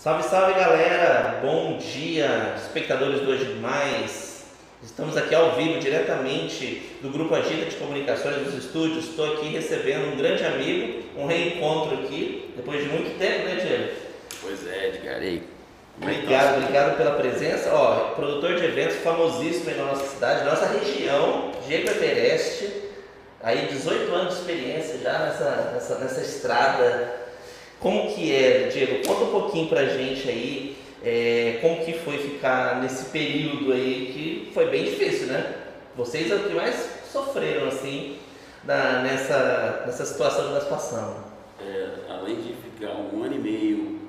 Salve, salve galera! Bom dia, espectadores do Hoje Mais. Estamos aqui ao vivo, diretamente do Grupo Agita de Comunicações dos Estúdios. Estou aqui recebendo um grande amigo, um reencontro aqui, depois de muito tempo, né, Diego? Pois é, Edgar. Ei, Obrigado, obrigado pela presença. Ó, produtor de eventos famosíssimo aí na nossa cidade, nossa região, Diego Everest. Aí 18 anos de experiência já nessa, nessa, nessa estrada como que é, Diego? Conta um pouquinho pra gente aí, é, como que foi ficar nesse período aí que foi bem difícil, né? Vocês é o que mais sofreram, assim, na, nessa, nessa situação que nós passamos. É, além de ficar um ano e meio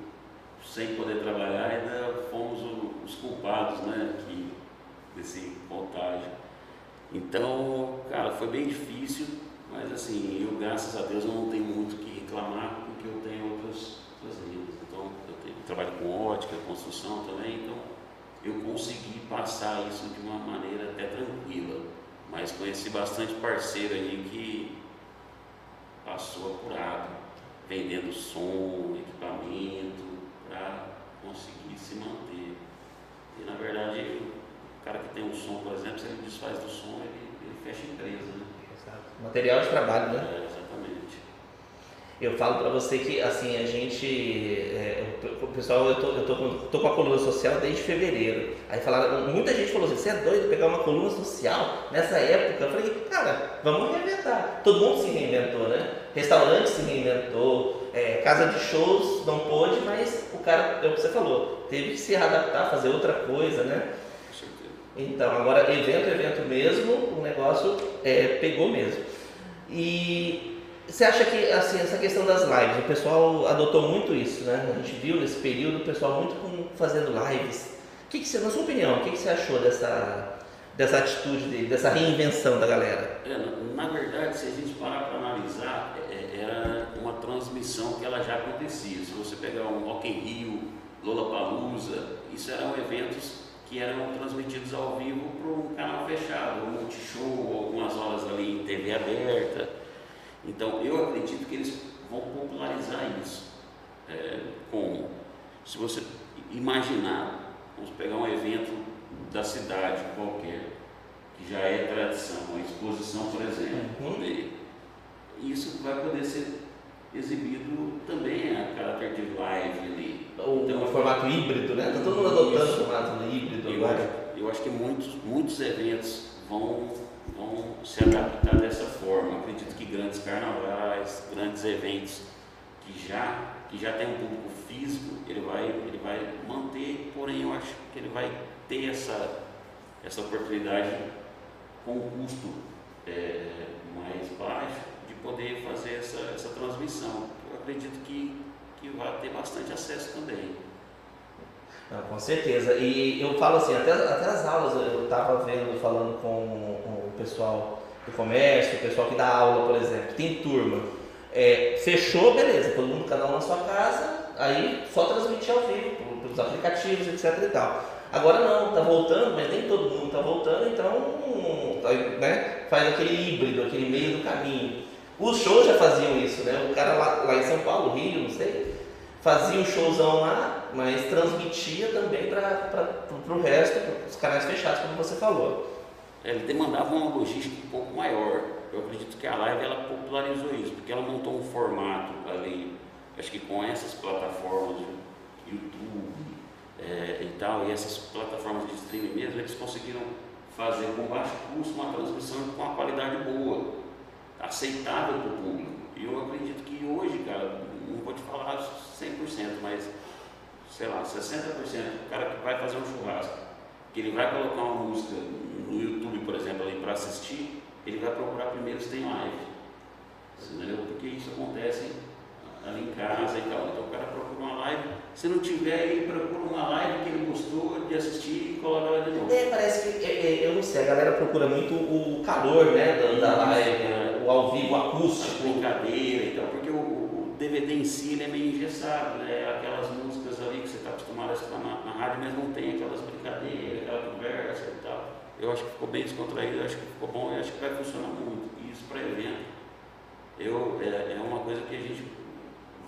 sem poder trabalhar, ainda fomos os culpados, né, aqui, desse contágio. Então, cara, foi bem difícil, mas assim, eu graças a Deus não tenho muito o que reclamar, porque eu tenho outras, outras rendas. Então, eu, tenho, eu trabalho com ótica, construção também, então eu consegui passar isso de uma maneira até tranquila. Mas conheci bastante parceiro aí que passou apurado, vendendo som, equipamento, para conseguir se manter. E na verdade, o cara que tem um som, por exemplo, se ele desfaz do som, ele, ele fecha a empresa. Né? Exato. Material de trabalho, né? É. Eu falo para você que assim a gente, é, o pessoal, eu tô, eu tô, com, tô com a coluna social desde fevereiro. Aí falaram, muita gente falou assim, você é doido pegar uma coluna social nessa época? Eu falei, cara, vamos reinventar. Todo mundo se reinventou, né? Restaurante se reinventou, é, casa de shows não pôde, mas o cara, é o que você falou, teve que se adaptar, fazer outra coisa, né? Então, agora evento, evento mesmo, o negócio é, pegou mesmo. E você acha que assim, essa questão das lives, o pessoal adotou muito isso, né? A gente viu nesse período o pessoal muito fazendo lives. Que, que você, na sua opinião, o que, que você achou dessa, dessa atitude dessa reinvenção da galera? É, na, na, verdade, se a gente parar para analisar, é, é, era uma transmissão que ela já acontecia. Se você pegar um Rock in Rio, Lollapalooza, isso eram eventos que eram transmitidos ao vivo para um canal fechado, um multishow, algumas horas ali em TV aberta. Então, eu acredito que eles vão popularizar isso. É, como? Se você imaginar, vamos pegar um evento da cidade qualquer, que já é tradição, uma exposição, por exemplo, uhum. isso vai poder ser exibido também a caráter de live ali. O, então, o formato híbrido, né? Está todo mundo adotando o formato híbrido eu agora. Acho, eu acho que muitos, muitos eventos vão vão se adaptar dessa forma. Acredito que grandes carnavais, grandes eventos que já, que já tem um público físico, ele vai, ele vai manter, porém eu acho que ele vai ter essa, essa oportunidade com um custo é, mais baixo de poder fazer essa, essa transmissão. Eu acredito que, que vai ter bastante acesso também. Não, com certeza. E eu falo assim, até, até as aulas eu estava vendo, falando com, com, o pessoal do comércio, o pessoal que dá aula, por exemplo, tem turma. É, fechou, beleza, todo mundo cada um na sua casa, aí só transmitir ao vivo, pelos aplicativos, etc e tal. Agora não, está voltando, mas nem todo mundo está voltando, então né, faz aquele híbrido, aquele meio do caminho. Os shows já faziam isso, né? O cara lá, lá em São Paulo, Rio, não sei, fazia o showzão lá, mas transmitia também para o resto, os canais fechados, como você falou. Ele demandava uma logística um pouco maior. Eu acredito que a live ela popularizou isso, porque ela montou um formato ali, acho que com essas plataformas, YouTube é, e tal, e essas plataformas de streaming mesmo, eles conseguiram fazer com baixo custo uma transmissão com uma qualidade boa, aceitável para o público. E eu acredito que hoje, cara, não vou te falar 100%, mas sei lá, 60%, o cara que vai fazer um churrasco, que ele vai colocar uma música no YouTube, por exemplo, ali para assistir, ele vai procurar primeiro se tem live. Entendeu? Porque isso acontece ali em casa e tal. Então o cara procura uma live, se não tiver, ele procura uma live que ele gostou de assistir e coloca ela de novo. É, parece que, é, é, eu não sei, a galera procura muito o calor né, da, da live, né? o ao vivo, o acústico. A brincadeira e tal, porque o, o DVD em si ele é meio engessado, né? aquelas músicas ali que você está acostumado a escutar na, na, rádio, mas não tem aquelas brincadeiras, aquela conversa e tal. Eu acho que ficou bem descontraído, eu acho que ficou bom e acho que vai funcionar muito. E isso para evento, eu, é, é uma coisa que a gente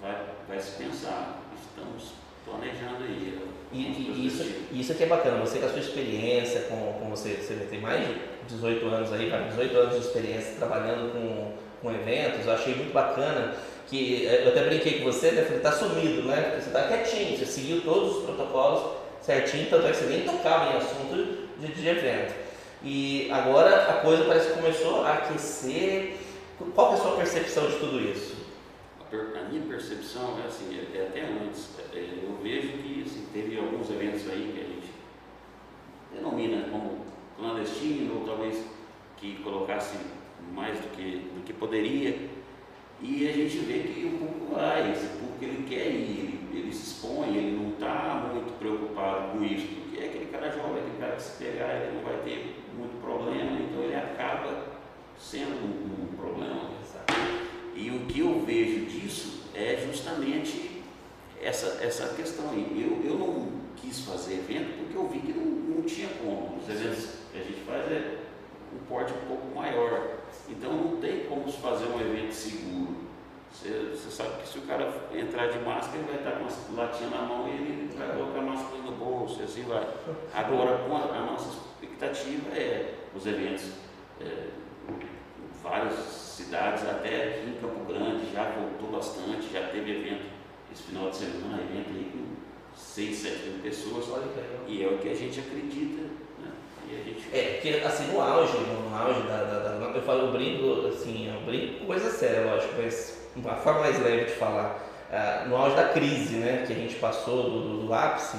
vai, vai se pensar. Estamos planejando aí. E, e isso, isso aqui é bacana, você com a sua experiência, com, com você, você tem mais de 18 anos aí, cara, 18 anos de experiência trabalhando com, com eventos, eu achei muito bacana que eu até brinquei com você, né? Falei, tá sumido, né? Porque você tá quietinho, você seguiu todos os protocolos certinho, tanto é que você nem tocava em assunto de, de evento. E agora a coisa parece que começou a aquecer. Qual é a sua percepção de tudo isso? A minha percepção é assim, é, é até antes. É, eu vejo que assim, teve alguns eventos aí que a gente denomina como clandestino, ou talvez que colocasse mais do que, do que poderia. E a gente vê que o público vai, esse público ele quer ir, ele, ele se expõe, ele não está muito preocupado com isso, cara jovem, aquele cara que se pegar, ele não vai ter muito problema, então ele acaba sendo um, um problema. E o que eu vejo disso é justamente essa, essa questão aí. Eu, eu não quis fazer evento porque eu vi que não, não tinha como. Os eventos que a gente faz é um porte um pouco maior. Então não tem como fazer um evento seguro. Você, você, sabe que se o cara entrar de máscara, ele vai estar com a latinha na mão e ele vai colocar a máscara no bolso e assim vai. Agora, a, a nossa expectativa é os eventos, é, várias cidades, até aqui em Campo Grande já voltou bastante, já teve evento esse final de semana, evento aí com 6, 7 mil pessoas. E é o que a gente acredita. Né? É, porque assim, no auge, no auge da, da, da eu falo, eu brinco, assim, eu brinco com coisa séria, lógico, mas uma forma mais leve de falar. Uh, no auge da crise, né, que a gente passou do, do, do ápice,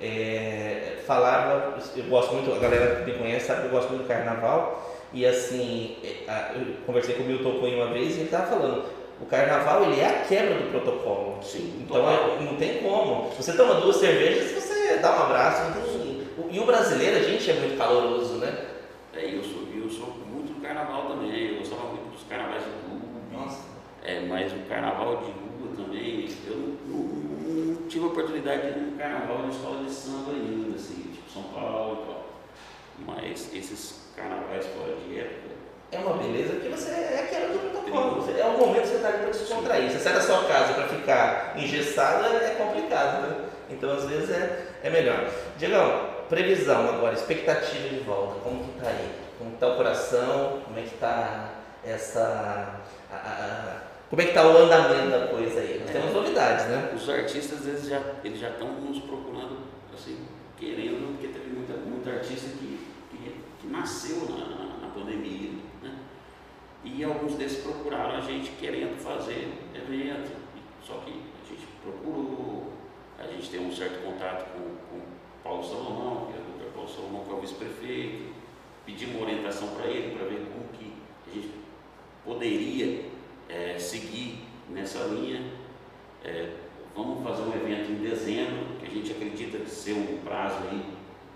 é, falava, eu gosto muito, a galera que me conhece sabe que eu gosto muito do carnaval, e assim, é, eu conversei com o Milton Cunha uma vez e ele estava falando, o carnaval ele é a quebra do protocolo. Sim, então é, não tem como. Você toma duas cervejas, você dá um abraço, não tem. E o brasileiro, a gente é muito caloroso, né? É, eu sou, eu sou muito do carnaval também, eu gostava muito dos carnavais de clube. Nossa. É, mas o carnaval de rua também, eu não, tive a oportunidade de ir no carnaval de escola de samba ainda, assim, tipo São Paulo e tal. Mas esses carnavais fora de época. É uma beleza porque você é aquela do protocolo. Você, é o momento que você está ali para descontrair. Você sai da sua casa para ficar engessado é complicado, né? Então às vezes é, é melhor. Diegão, previsão agora, expectativa de volta, como que está aí? Como está o coração? Como é que está essa. A, a, como é que está o andamento da coisa aí? Nós é, temos novidades, né? Os artistas, às vezes, já, eles já estão nos procurando, assim, querendo, porque teve muita, muita artista que, que, que nasceu na, na, na, pandemia, né? E alguns desses procuraram a gente querendo fazer evento, só que a gente procurou, a gente tem um certo contato com, com Paulo Salomão, que é o Dr. Paulo Salomão, que é o vice-prefeito, pedimos orientação para ele, para ver como que a gente poderia é, seguir nessa linha. É, vamos fazer um evento em dezembro, que a gente acredita ser um prazo aí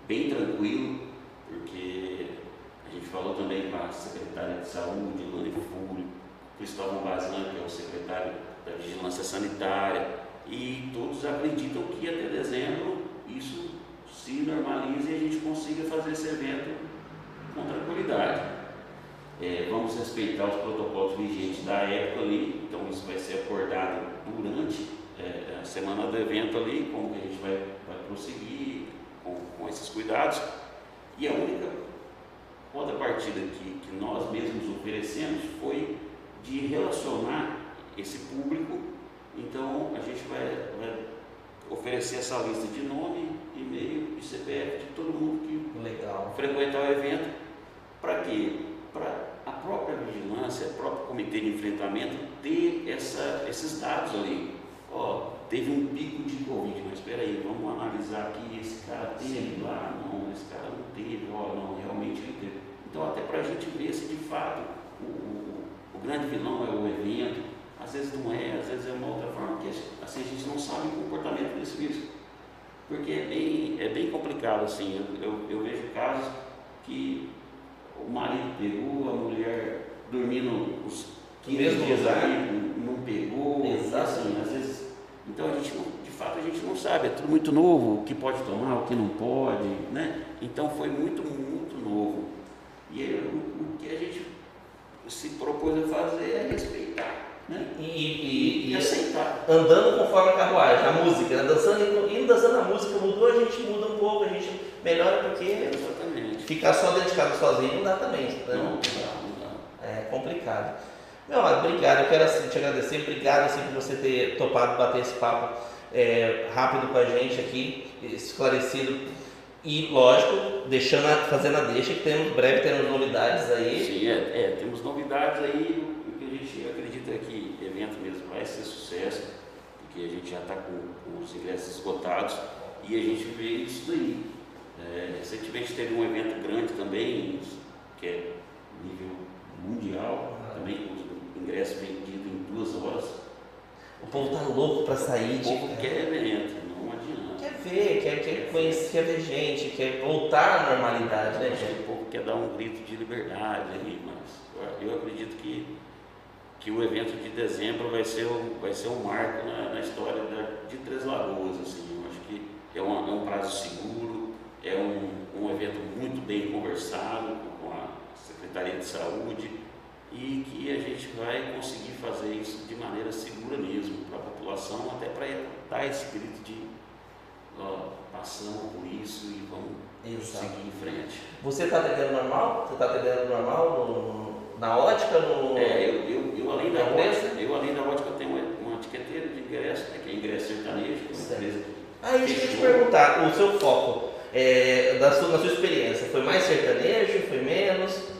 bem tranquilo, porque a gente falou também com a secretária de saúde, Lani Fúrio, Cristóvão Bazan, que é o secretário da Vigilância Sanitária, e todos acreditam que até dezembro isso se normalize e a gente consiga fazer esse evento com tranquilidade. É, vamos respeitar os protocolos vigentes da época ali, então isso vai ser acordado durante é, a semana do evento ali, como que a gente vai, vai prosseguir com, com esses cuidados. E a única contrapartida que, que nós mesmos oferecemos foi de relacionar esse público, então a gente vai, vai oferecer essa lista de nome, e-mail e CPF de todo mundo que Legal. frequentar o evento. Para quê? Para a própria vigilância, o próprio comitê de enfrentamento ter essa, esses dados ali. Ó, teve um pico de Covid, mas espera aí, vamos analisar aqui, esse cara teve Sim. lá, não, esse cara não teve, ó, não, realmente ele teve. Então até para a gente ver se de fato o, o, o, grande vilão é o evento, às vezes não é, às vezes é uma outra forma, porque assim a gente não sabe o comportamento desse vírus. Porque é bem, é bem complicado, assim, eu, eu, eu vejo casos que o marido pegou, a mulher dormindo os 15 Mesmo dias aí, não pegou, Exato. assim, às vezes. Então a gente não, de fato a gente não sabe, é tudo muito novo, o que pode tomar, o que não pode, né? Então foi muito, muito novo. E aí, o, o, que a gente se propôs a fazer é respeitar, né? E, e, e, e aceitar. andando conforme a carruagem, a música, né? dançando, indo dançando a música, mudou, a gente muda um pouco, a gente melhora porque Exatamente. ficar só dentro de casa sozinho não dá também. Né? Não, não dá, não dá. É complicado. Meu amado, obrigado. Eu quero assim, te agradecer. Obrigado assim, por você ter topado bater esse papo é, rápido com a gente aqui, esclarecido. E, lógico, deixando a, fazendo a deixa que temos, breve teremos novidades aí. Sim, é, é, temos novidades aí, o que a gente acredita é que o evento mesmo vai ser sucesso, porque a gente já está com, com, os ingressos esgotados e a gente vê isso daí. É, recentemente teve um evento grande também, que é nível mundial, também com os ingressos vendidos em duas horas. O povo tá louco para sair. O povo quer evento, não adianta. Quer ver, quer, quer conhecer, quer ver gente, quer voltar à normalidade, né, gente? O povo quer dar um grito de liberdade ali, mas eu acredito que, que o evento de dezembro vai ser, um, vai ser um marco na, na história da, de Três Lagoas. Assim. Eu acho que é um, é um prazo seguro, é um, um evento muito bem conversado com a Secretaria de Saúde e que a gente vai conseguir fazer isso de maneira segura mesmo para a população, até para dar esse grito de ó, passamos por isso e vamos Exato. seguir em frente. Você está atendendo normal? Você está atendendo normal no, na ótica? No... É, eu, eu além da ótica, eu além da ótica tenho uma, etiqueteira de ingresso, né, que é ingresso sertanejo, que é uma Certo. empresa Ah, isso que eu te perguntar, o seu foco, é, da sua, na sua experiência, foi mais sertanejo, foi menos?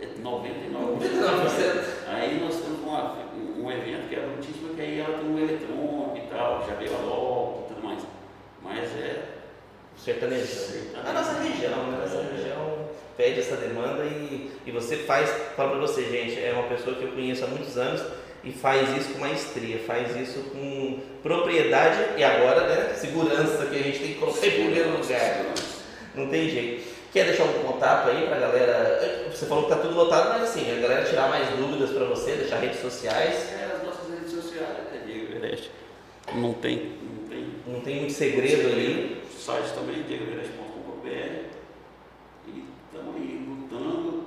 é 99%. 99%. Aí nós temos uma, um, evento que é a Brutíssima, que aí ela tem um eletrônico e tal, já veio a LOL e tudo mais. Mas é Sertanejo. Sertanejo. A nossa região, né? A nossa região pede essa demanda e, e você faz, fala pra você, gente, é uma pessoa que eu conheço há muitos anos e faz isso com maestria, faz isso com propriedade e agora, né, segurança que a gente tem que colocar em primeiro lugar. Não tem jeito. Quer deixar um contato aí pra galera? Você falou que tá tudo lotado, mas assim, a galera tirar mais dúvidas pra você, deixar redes sociais. É, as nossas redes sociais, é. Não tem, não tem Não tem muito segredo ali. O site também, diegoverest.com.br. E estamos aí lutando.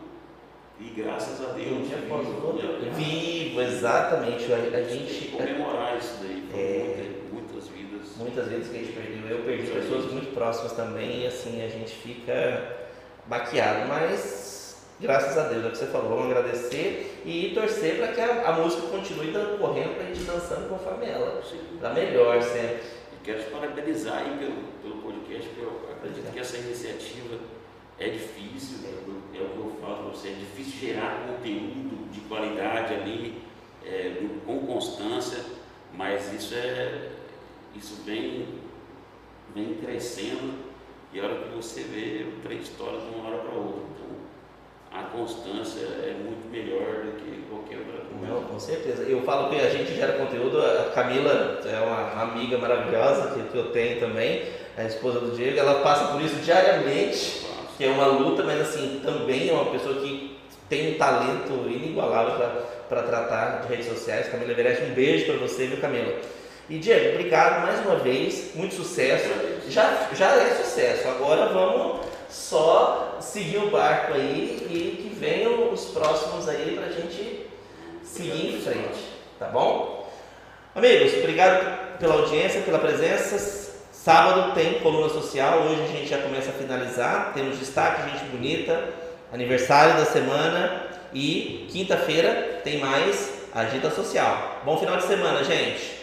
E graças a Deus. Vivo? Vivo, exatamente. A, a gente. comemorar isso daí. É. muitas, muitas vidas. Muitas vezes que a gente perdeu, eu perdi pessoas muito próximas também e assim a gente fica baqueado, mas graças a Deus é o que você falou, vamos agradecer e torcer para que a, a música continue correndo para a gente dançando conforme ela, Sim. da melhor sempre. Quero te parabenizar aí pelo, pelo podcast, porque eu acredito que essa iniciativa é difícil, é, o- é o que eu falo para você, é difícil gerar conteúdo de qualidade ali, é, com constância, mas isso é isso vem, vem crescendo e a hora que você vê o trem história de uma hora para outra. Constância é muito melhor do que qualquer outra coisa. Não, com certeza. Eu falo que a gente gera conteúdo, a Camila é uma amiga maravilhosa que eu tenho também, a esposa do Diego, ela passa por isso diariamente. que é uma luta, mas assim, também é uma pessoa que tem um talento inigualável para tratar de redes sociais. Camila Everest, um beijo para você, viu, Camila? E Diego, obrigado mais uma vez, muito sucesso. Já, já é sucesso, agora seguir o barco aí e que venham os próximos aí para a gente seguir em frente, tá bom? Amigos, obrigado pela audiência, pela presença. Sábado tem coluna social, hoje a gente já começa a finalizar. Temos destaque, gente bonita, aniversário da semana e quinta-feira tem mais Agita Social. Bom final de semana, gente!